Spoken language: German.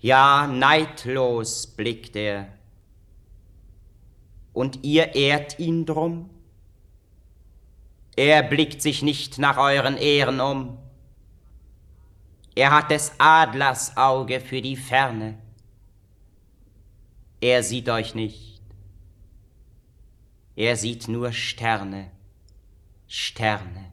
Ja, neidlos blickt er. Und ihr ehrt ihn drum? Er blickt sich nicht nach euren Ehren um. Er hat des Adlers Auge für die Ferne. Er sieht euch nicht. Er sieht nur Sterne, Sterne.